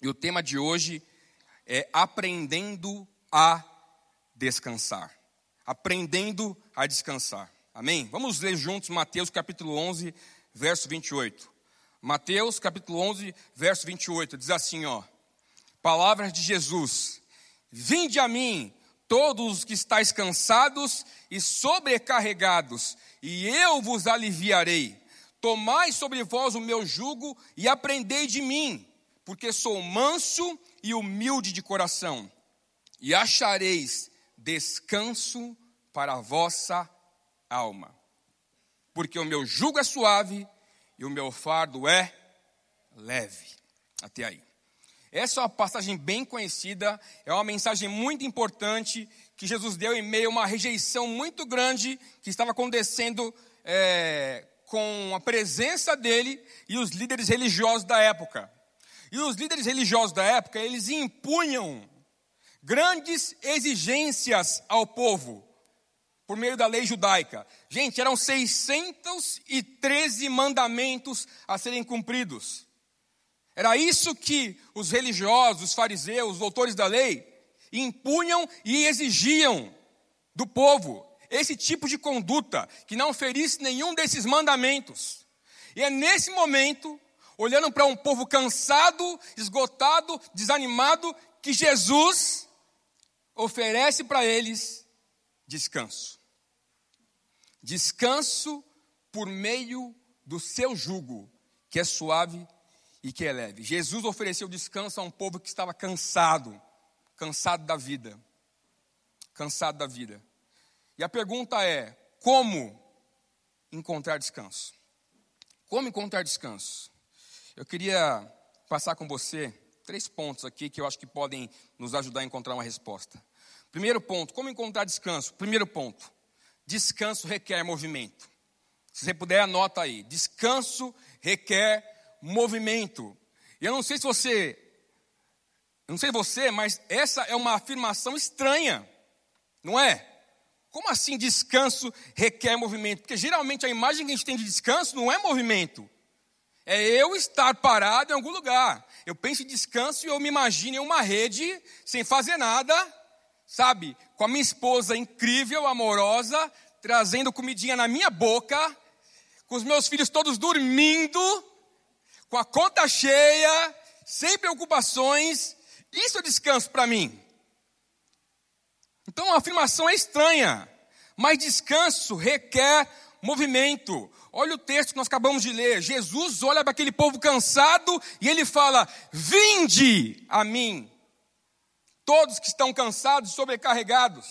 E o tema de hoje é aprendendo a descansar. Aprendendo a descansar. Amém? Vamos ler juntos Mateus capítulo 11, verso 28. Mateus capítulo 11, verso 28, diz assim, ó: Palavras de Jesus: Vinde a mim, todos os que estáis cansados e sobrecarregados, e eu vos aliviarei. Tomai sobre vós o meu jugo e aprendei de mim, porque sou manso e humilde de coração, e achareis descanso para a vossa alma. Porque o meu jugo é suave e o meu fardo é leve. Até aí. Essa é uma passagem bem conhecida, é uma mensagem muito importante que Jesus deu em meio a uma rejeição muito grande que estava acontecendo é, com a presença dele e os líderes religiosos da época. E os líderes religiosos da época, eles impunham grandes exigências ao povo por meio da lei judaica. Gente, eram 613 mandamentos a serem cumpridos. Era isso que os religiosos, os fariseus, os doutores da lei impunham e exigiam do povo. Esse tipo de conduta que não ferisse nenhum desses mandamentos. E é nesse momento, olhando para um povo cansado, esgotado, desanimado, que Jesus oferece para eles descanso. Descanso por meio do seu jugo, que é suave e que é leve. Jesus ofereceu descanso a um povo que estava cansado, cansado da vida. Cansado da vida. E a pergunta é: como encontrar descanso? Como encontrar descanso? Eu queria passar com você três pontos aqui que eu acho que podem nos ajudar a encontrar uma resposta. Primeiro ponto, como encontrar descanso? Primeiro ponto, descanso requer movimento. Se você puder, anota aí. Descanso requer movimento. E eu não sei se você, eu não sei você, mas essa é uma afirmação estranha, não é? Como assim descanso requer movimento? Porque geralmente a imagem que a gente tem de descanso não é movimento. É eu estar parado em algum lugar. Eu penso em descanso e eu me imagino em uma rede, sem fazer nada, sabe? Com a minha esposa incrível, amorosa, trazendo comidinha na minha boca, com os meus filhos todos dormindo, com a conta cheia, sem preocupações, isso é descanso para mim. Então a afirmação é estranha, mas descanso requer movimento. Olha o texto que nós acabamos de ler. Jesus olha para aquele povo cansado e ele fala: Vinde a mim, todos que estão cansados e sobrecarregados,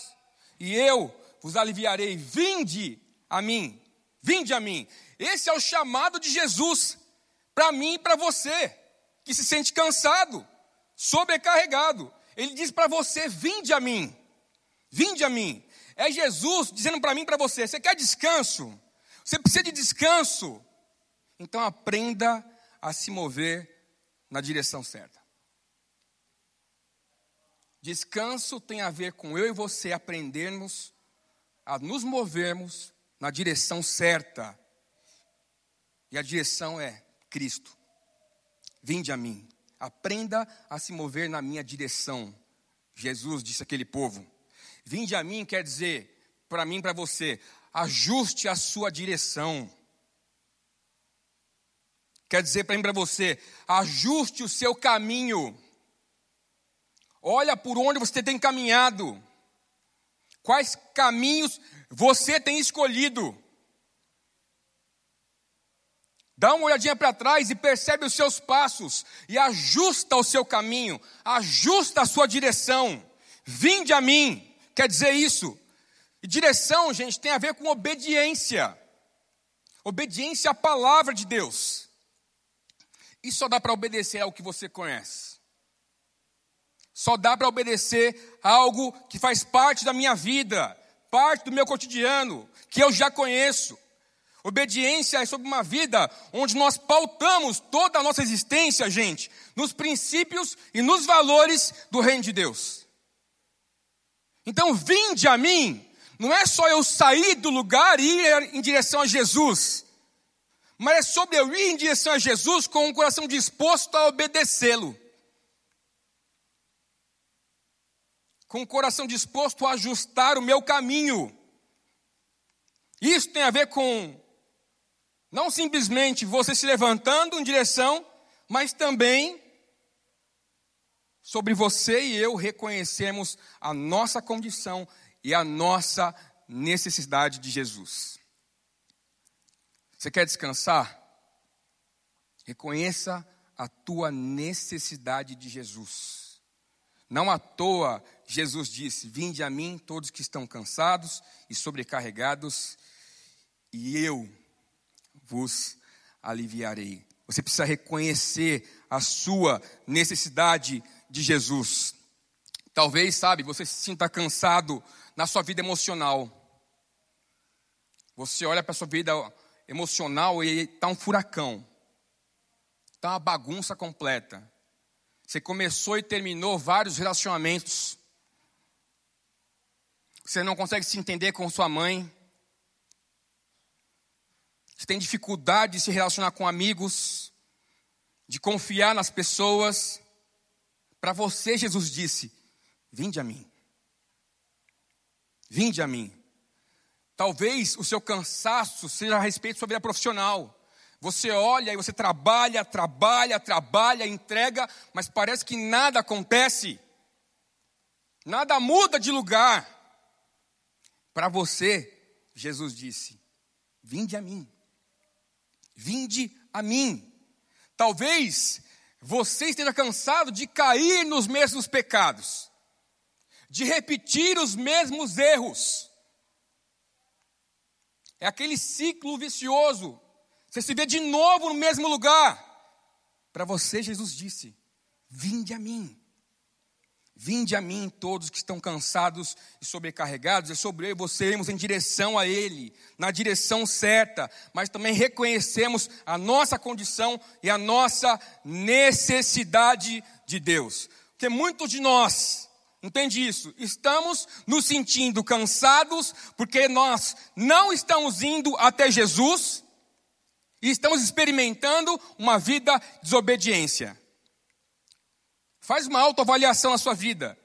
e eu vos aliviarei. Vinde a mim, vinde a mim. Esse é o chamado de Jesus para mim e para você, que se sente cansado, sobrecarregado. Ele diz para você: vinde a mim, vinde a mim. É Jesus dizendo para mim e para você: você quer descanso? Você precisa de descanso? Então aprenda a se mover na direção certa. Descanso tem a ver com eu e você aprendermos a nos movermos na direção certa. E a direção é Cristo. Vinde a mim, aprenda a se mover na minha direção. Jesus disse àquele povo. Vinde a mim quer dizer, para mim, para você, ajuste a sua direção. Quer dizer para mim, para você, ajuste o seu caminho. Olha por onde você tem caminhado. Quais caminhos você tem escolhido. Dá uma olhadinha para trás e percebe os seus passos e ajusta o seu caminho, ajusta a sua direção. Vinde a mim, quer dizer isso. E direção, gente, tem a ver com obediência. Obediência à palavra de Deus. E só dá para obedecer ao que você conhece. Só dá para obedecer a algo que faz parte da minha vida, parte do meu cotidiano, que eu já conheço. Obediência é sobre uma vida onde nós pautamos toda a nossa existência, gente, nos princípios e nos valores do reino de Deus. Então, vinde a mim, não é só eu sair do lugar e ir em direção a Jesus, mas é sobre eu ir em direção a Jesus com um coração disposto a obedecê-lo. com o coração disposto a ajustar o meu caminho. Isso tem a ver com não simplesmente você se levantando em direção, mas também sobre você e eu reconhecemos a nossa condição e a nossa necessidade de Jesus. Você quer descansar? Reconheça a tua necessidade de Jesus. Não à toa Jesus disse: Vinde a mim todos que estão cansados e sobrecarregados, e eu vos aliviarei. Você precisa reconhecer a sua necessidade de Jesus. Talvez, sabe, você se sinta cansado na sua vida emocional. Você olha para a sua vida emocional e está um furacão. Está uma bagunça completa. Você começou e terminou vários relacionamentos. Você não consegue se entender com sua mãe. Você tem dificuldade de se relacionar com amigos, de confiar nas pessoas. Para você, Jesus disse: Vinde a mim. Vinde a mim. Talvez o seu cansaço seja a respeito da sua vida profissional. Você olha e você trabalha, trabalha, trabalha, entrega, mas parece que nada acontece. Nada muda de lugar. Para você, Jesus disse: Vinde a mim. Vinde a mim. Talvez você esteja cansado de cair nos mesmos pecados, de repetir os mesmos erros. É aquele ciclo vicioso. Você se vê de novo no mesmo lugar. Para você, Jesus disse: Vinde a mim. Vinde a mim todos que estão cansados e sobrecarregados, é sobre eu e você irmos em direção a Ele, na direção certa, mas também reconhecemos a nossa condição e a nossa necessidade de Deus. Porque muitos de nós, entende isso, estamos nos sentindo cansados porque nós não estamos indo até Jesus e estamos experimentando uma vida de desobediência. Faz uma autoavaliação na sua vida.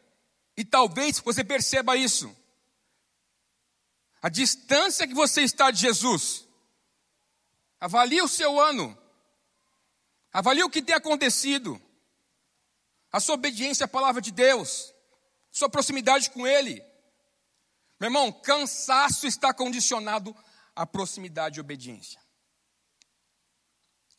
E talvez você perceba isso. A distância que você está de Jesus. Avalie o seu ano. Avalie o que tem acontecido. A sua obediência à palavra de Deus. Sua proximidade com Ele. Meu irmão, cansaço está condicionado à proximidade e obediência.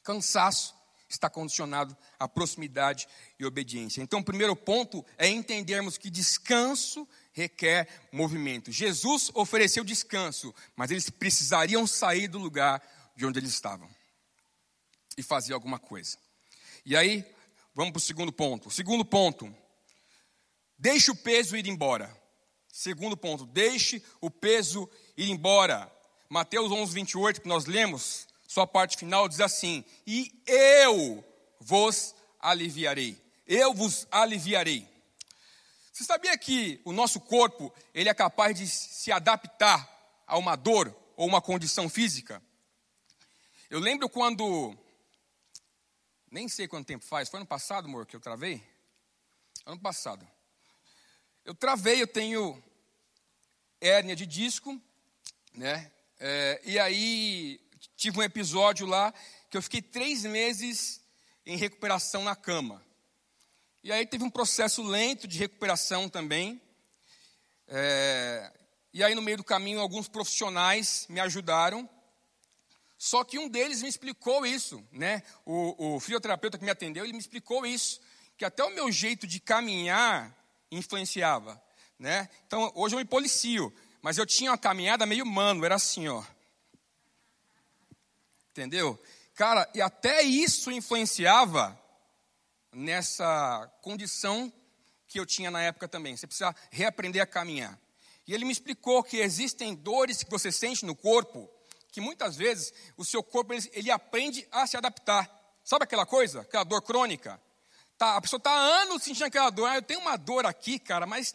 Cansaço está condicionado à proximidade e obediência. Então, o primeiro ponto é entendermos que descanso requer movimento. Jesus ofereceu descanso, mas eles precisariam sair do lugar de onde eles estavam e fazer alguma coisa. E aí, vamos para o segundo ponto. O segundo ponto, deixe o peso ir embora. Segundo ponto, deixe o peso ir embora. Mateus 11, 28, que nós lemos, sua parte final diz assim: E eu vos aliviarei. Eu vos aliviarei. Você sabia que o nosso corpo ele é capaz de se adaptar a uma dor ou uma condição física? Eu lembro quando nem sei quanto tempo faz, foi ano passado, amor, que eu travei? Ano passado. Eu travei, eu tenho hérnia de disco, né? É, e aí tive um episódio lá que eu fiquei três meses em recuperação na cama. E aí teve um processo lento de recuperação também. É, e aí, no meio do caminho, alguns profissionais me ajudaram. Só que um deles me explicou isso, né? O, o fisioterapeuta que me atendeu, ele me explicou isso, que até o meu jeito de caminhar influenciava, né? Então, hoje eu me policio, mas eu tinha uma caminhada meio mano, era assim, ó. Entendeu? Cara, e até isso influenciava nessa condição que eu tinha na época também. Você precisa reaprender a caminhar. E ele me explicou que existem dores que você sente no corpo, que muitas vezes o seu corpo ele, ele aprende a se adaptar. Sabe aquela coisa? Aquela dor crônica? Tá, a pessoa está há anos sentindo aquela dor. Ah, eu tenho uma dor aqui, cara, mas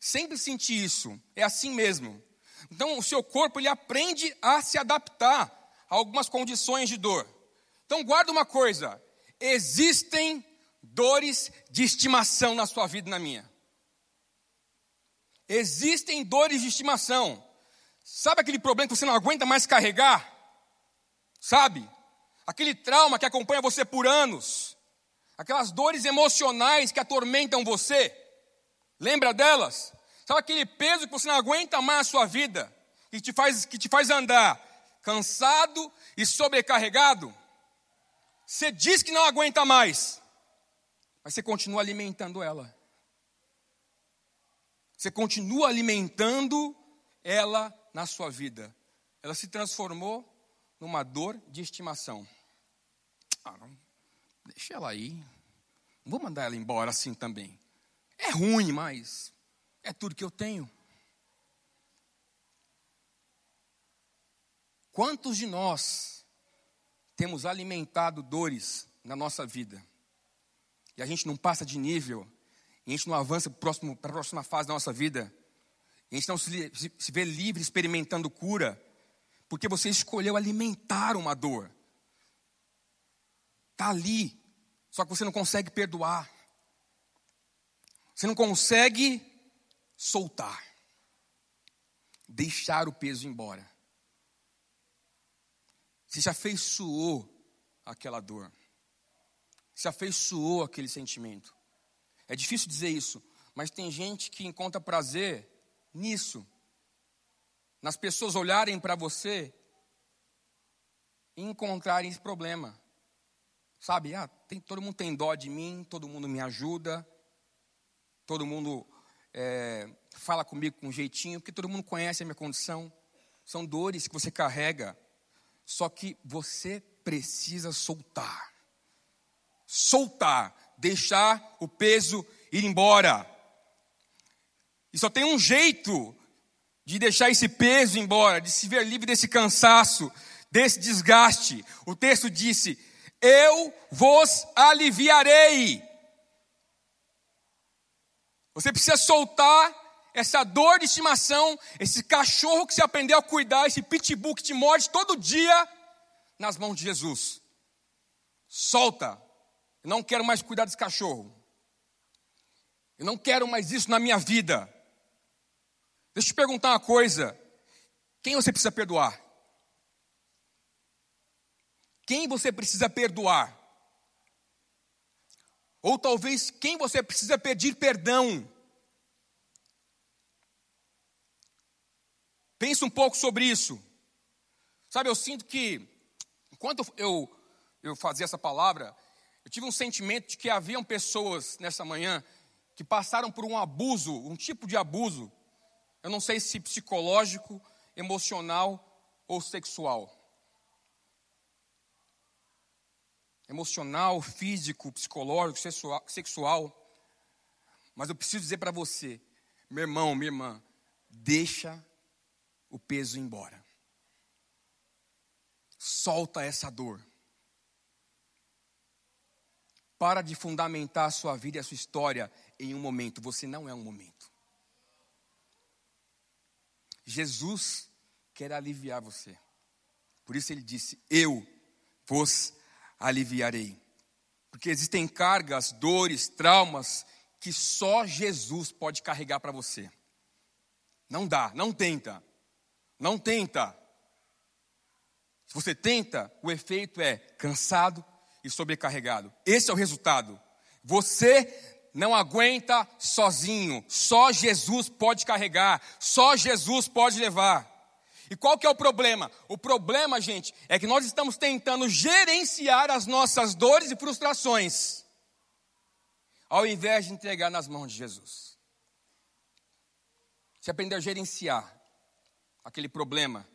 sempre senti isso. É assim mesmo. Então, o seu corpo ele aprende a se adaptar a algumas condições de dor. Então, guarda uma coisa: existem dores de estimação na sua vida e na minha. Existem dores de estimação. Sabe aquele problema que você não aguenta mais carregar? Sabe? Aquele trauma que acompanha você por anos. Aquelas dores emocionais que atormentam você. Lembra delas? Sabe aquele peso que você não aguenta mais na sua vida? Que te faz, que te faz andar cansado e sobrecarregado? Você diz que não aguenta mais, mas você continua alimentando ela. Você continua alimentando ela na sua vida. Ela se transformou numa dor de estimação. Ah, não, deixa ela aí. Não vou mandar ela embora assim também. É ruim, mas é tudo que eu tenho. Quantos de nós temos alimentado dores na nossa vida? E a gente não passa de nível e a gente não avança para a próxima fase da nossa vida, e a gente não se, se, vê livre experimentando cura, porque você escolheu alimentar uma dor. Está ali, só que você não consegue perdoar. Você não consegue soltar, deixar o peso embora. Você já afeiçoou aquela dor, se afeiçoou aquele sentimento. É difícil dizer isso, mas tem gente que encontra prazer nisso. Nas pessoas olharem para você e encontrarem esse problema. Sabe, ah, tem, todo mundo tem dó de mim, todo mundo me ajuda, todo mundo é, fala comigo com um jeitinho, porque todo mundo conhece a minha condição. São dores que você carrega, só que você precisa soltar. Soltar deixar o peso ir embora. E só tem um jeito de deixar esse peso embora, de se ver livre desse cansaço, desse desgaste. O texto disse: Eu vos aliviarei. Você precisa soltar essa dor de estimação, esse cachorro que você aprendeu a cuidar, esse pitbull que te morde todo dia, nas mãos de Jesus. Solta, eu não quero mais cuidar desse cachorro. Eu não quero mais isso na minha vida. Deixa eu te perguntar uma coisa. Quem você precisa perdoar? Quem você precisa perdoar? Ou talvez quem você precisa pedir perdão? Pense um pouco sobre isso. Sabe, eu sinto que, enquanto eu, eu fazia essa palavra, eu tive um sentimento de que haviam pessoas nessa manhã que passaram por um abuso, um tipo de abuso, eu não sei se psicológico, emocional ou sexual. Emocional, físico, psicológico, sexual. Mas eu preciso dizer para você, meu irmão, minha irmã, deixa o peso embora. Solta essa dor. Para de fundamentar a sua vida e a sua história em um momento. Você não é um momento. Jesus quer aliviar você. Por isso ele disse: Eu vos aliviarei. Porque existem cargas, dores, traumas que só Jesus pode carregar para você. Não dá, não tenta. Não tenta. Se você tenta, o efeito é cansado, e sobrecarregado. Esse é o resultado. Você não aguenta sozinho. Só Jesus pode carregar, só Jesus pode levar. E qual que é o problema? O problema, gente, é que nós estamos tentando gerenciar as nossas dores e frustrações, ao invés de entregar nas mãos de Jesus. Se aprender a gerenciar aquele problema,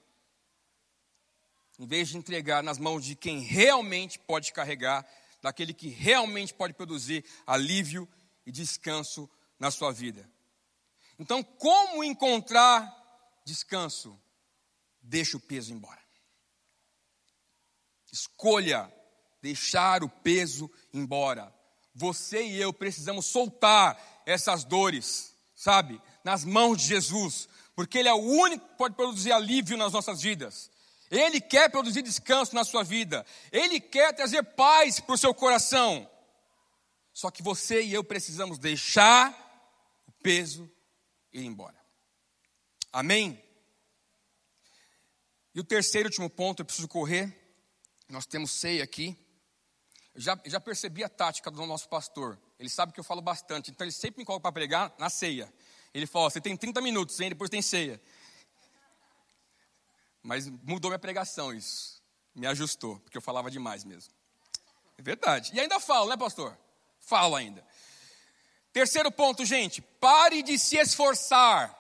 em vez de entregar nas mãos de quem realmente pode carregar, daquele que realmente pode produzir alívio e descanso na sua vida. Então, como encontrar descanso? Deixa o peso embora. Escolha deixar o peso embora. Você e eu precisamos soltar essas dores, sabe, nas mãos de Jesus, porque Ele é o único que pode produzir alívio nas nossas vidas. Ele quer produzir descanso na sua vida. Ele quer trazer paz para o seu coração. Só que você e eu precisamos deixar o peso ir embora. Amém? E o terceiro e último ponto, eu preciso correr. Nós temos ceia aqui. Eu já, já percebi a tática do nosso pastor. Ele sabe que eu falo bastante, então ele sempre me coloca para pregar na ceia. Ele fala: Você tem 30 minutos, hein? depois tem ceia. Mas mudou minha pregação isso. Me ajustou, porque eu falava demais mesmo. É verdade. E ainda falo, né, pastor? Falo ainda. Terceiro ponto, gente. Pare de se esforçar.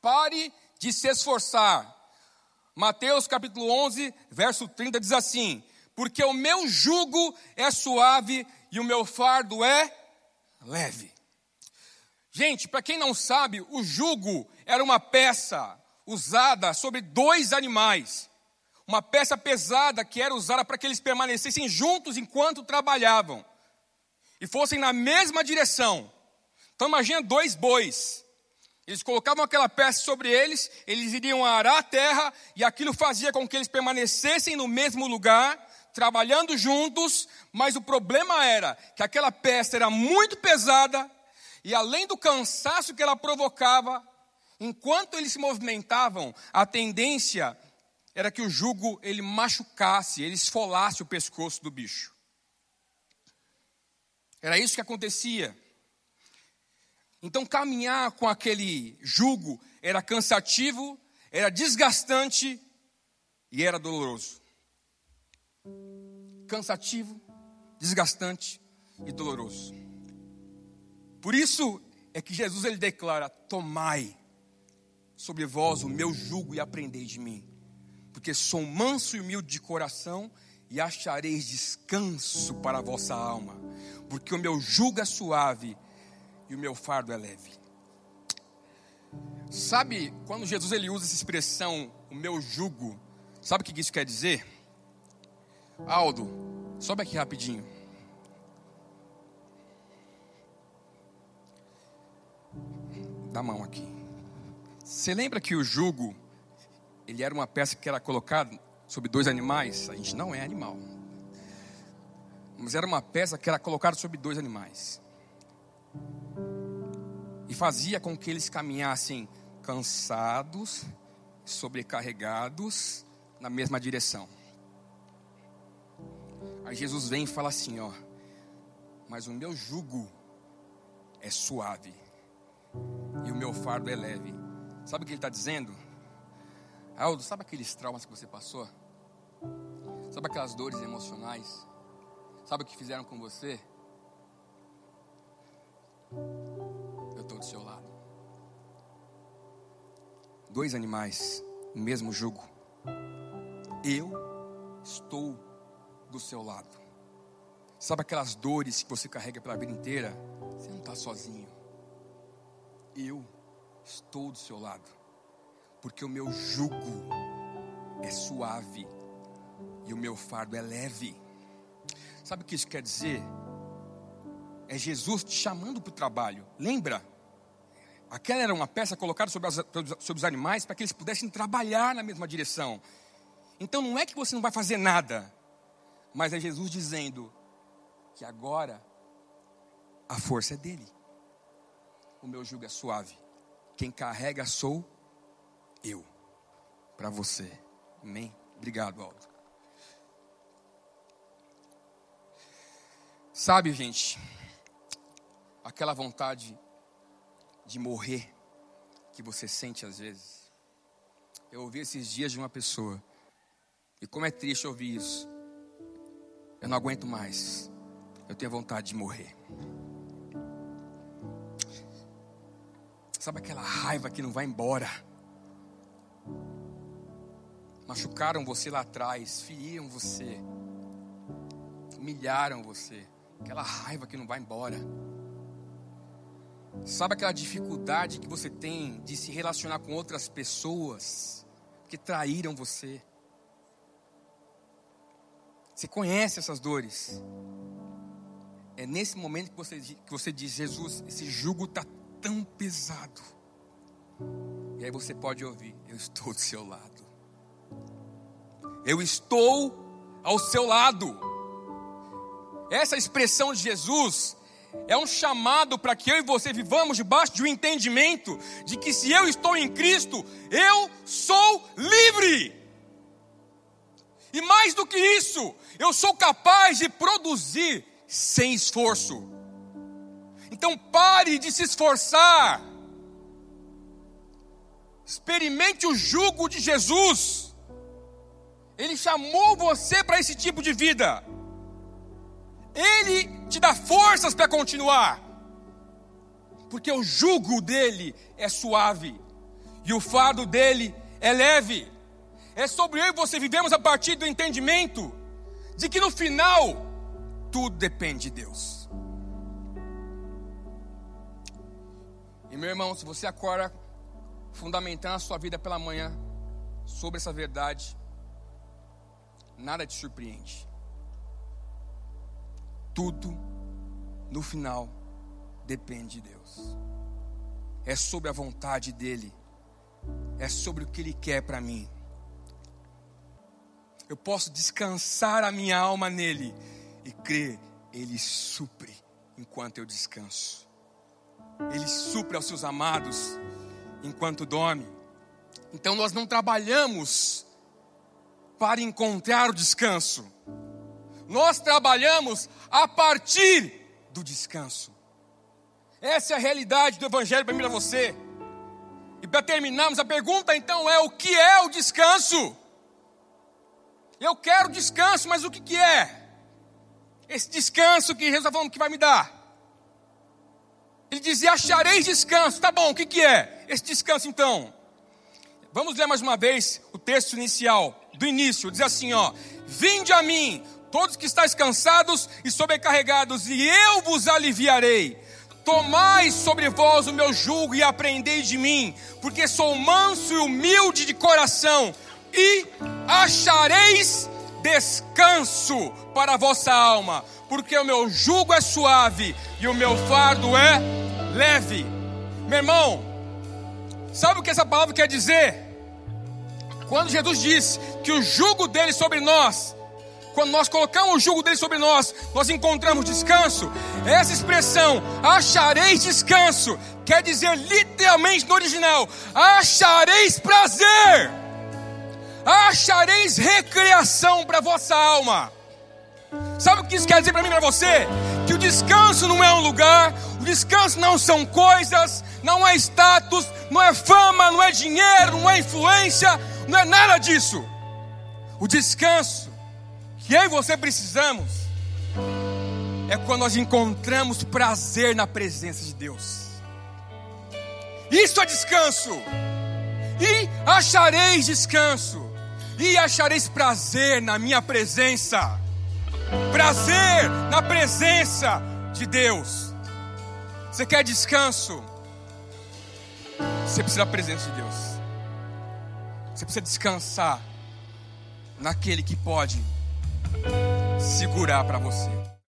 Pare de se esforçar. Mateus capítulo 11, verso 30 diz assim: Porque o meu jugo é suave e o meu fardo é leve. Gente, para quem não sabe, o jugo era uma peça usada sobre dois animais. Uma peça pesada que era usada para que eles permanecessem juntos enquanto trabalhavam e fossem na mesma direção. Então imagina dois bois. Eles colocavam aquela peça sobre eles, eles iriam arar a terra e aquilo fazia com que eles permanecessem no mesmo lugar, trabalhando juntos, mas o problema era que aquela peça era muito pesada e além do cansaço que ela provocava, enquanto eles se movimentavam, a tendência era que o jugo ele machucasse, ele esfolasse o pescoço do bicho. Era isso que acontecia. Então, caminhar com aquele jugo era cansativo, era desgastante e era doloroso. Cansativo, desgastante e doloroso. Por isso é que Jesus ele declara: Tomai sobre vós o meu jugo e aprendei de mim, porque sou manso e humilde de coração e achareis descanso para a vossa alma, porque o meu jugo é suave e o meu fardo é leve. Sabe, quando Jesus ele usa essa expressão, o meu jugo, sabe o que isso quer dizer? Aldo, sobe aqui rapidinho. Dá mão aqui. Você lembra que o jugo, ele era uma peça que era colocada sobre dois animais? A gente não é animal. Mas era uma peça que era colocada sobre dois animais e fazia com que eles caminhassem cansados, sobrecarregados, na mesma direção. Aí Jesus vem e fala assim: Ó, mas o meu jugo é suave e o meu fardo é leve. Sabe o que ele está dizendo? Aldo, sabe aqueles traumas que você passou? Sabe aquelas dores emocionais? Sabe o que fizeram com você? Estou do seu lado. Dois animais, o mesmo jugo. Eu estou do seu lado. Sabe aquelas dores que você carrega pela vida inteira? Você não está sozinho. Eu estou do seu lado. Porque o meu jugo é suave e o meu fardo é leve. Sabe o que isso quer dizer? É Jesus te chamando para o trabalho. Lembra? Aquela era uma peça colocada sobre, as, sobre os animais para que eles pudessem trabalhar na mesma direção. Então não é que você não vai fazer nada, mas é Jesus dizendo que agora a força é dele. O meu jugo é suave. Quem carrega sou eu. Para você. Amém? Obrigado, Aldo. Sabe, gente, aquela vontade de morrer que você sente às vezes. Eu ouvi esses dias de uma pessoa, e como é triste ouvir isso. Eu não aguento mais. Eu tenho vontade de morrer. Sabe aquela raiva que não vai embora? Machucaram você lá atrás, feriram você, humilharam você. Aquela raiva que não vai embora. Sabe aquela dificuldade que você tem de se relacionar com outras pessoas que traíram você? Você conhece essas dores. É nesse momento que você, que você diz: Jesus, esse jugo está tão pesado. E aí você pode ouvir: Eu estou do seu lado. Eu estou ao seu lado. Essa expressão de Jesus é um chamado para que eu e você vivamos debaixo de um entendimento de que se eu estou em Cristo, eu sou livre. E mais do que isso, eu sou capaz de produzir sem esforço. Então pare de se esforçar. Experimente o jugo de Jesus. Ele chamou você para esse tipo de vida. Ele te dá forças para continuar. Porque o jugo dele é suave e o fardo dele é leve. É sobre eu e você vivemos a partir do entendimento de que no final tudo depende de Deus. E meu irmão, se você acorda fundamentando a sua vida pela manhã sobre essa verdade, nada te surpreende. Tudo no final depende de Deus. É sobre a vontade dele. É sobre o que ele quer para mim. Eu posso descansar a minha alma nele e crer, ele supre enquanto eu descanso. Ele supre aos seus amados enquanto dorme. Então nós não trabalhamos para encontrar o descanso. Nós trabalhamos a partir do descanso. Essa é a realidade do Evangelho para mim e para você. E para terminarmos, a pergunta então é: o que é o descanso? Eu quero descanso, mas o que, que é? Esse descanso que Jesus está falando que vai me dar. Ele dizia: achareis descanso. Tá bom, o que, que é esse descanso então? Vamos ler mais uma vez o texto inicial, do início. Diz assim: ó, Vinde a mim, todos que estáis cansados e sobrecarregados, e eu vos aliviarei. Tomai sobre vós o meu jugo e aprendei de mim, porque sou manso e humilde de coração, e achareis descanso para a vossa alma, porque o meu jugo é suave e o meu fardo é leve. Meu irmão, sabe o que essa palavra quer dizer? Quando Jesus diz que o jugo dele sobre nós quando nós colocamos o jugo dele sobre nós, nós encontramos descanso. Essa expressão, achareis descanso, quer dizer literalmente no original: achareis prazer, achareis recreação para vossa alma. Sabe o que isso quer dizer para mim e para você? Que o descanso não é um lugar, o descanso não são coisas, não é status, não é fama, não é dinheiro, não é influência, não é nada disso. O descanso que eu e você precisamos é quando nós encontramos prazer na presença de Deus. Isso é descanso. E achareis descanso. E achareis prazer na minha presença. Prazer na presença de Deus. Você quer descanso? Você precisa da presença de Deus. Você precisa descansar naquele que pode segurar para você.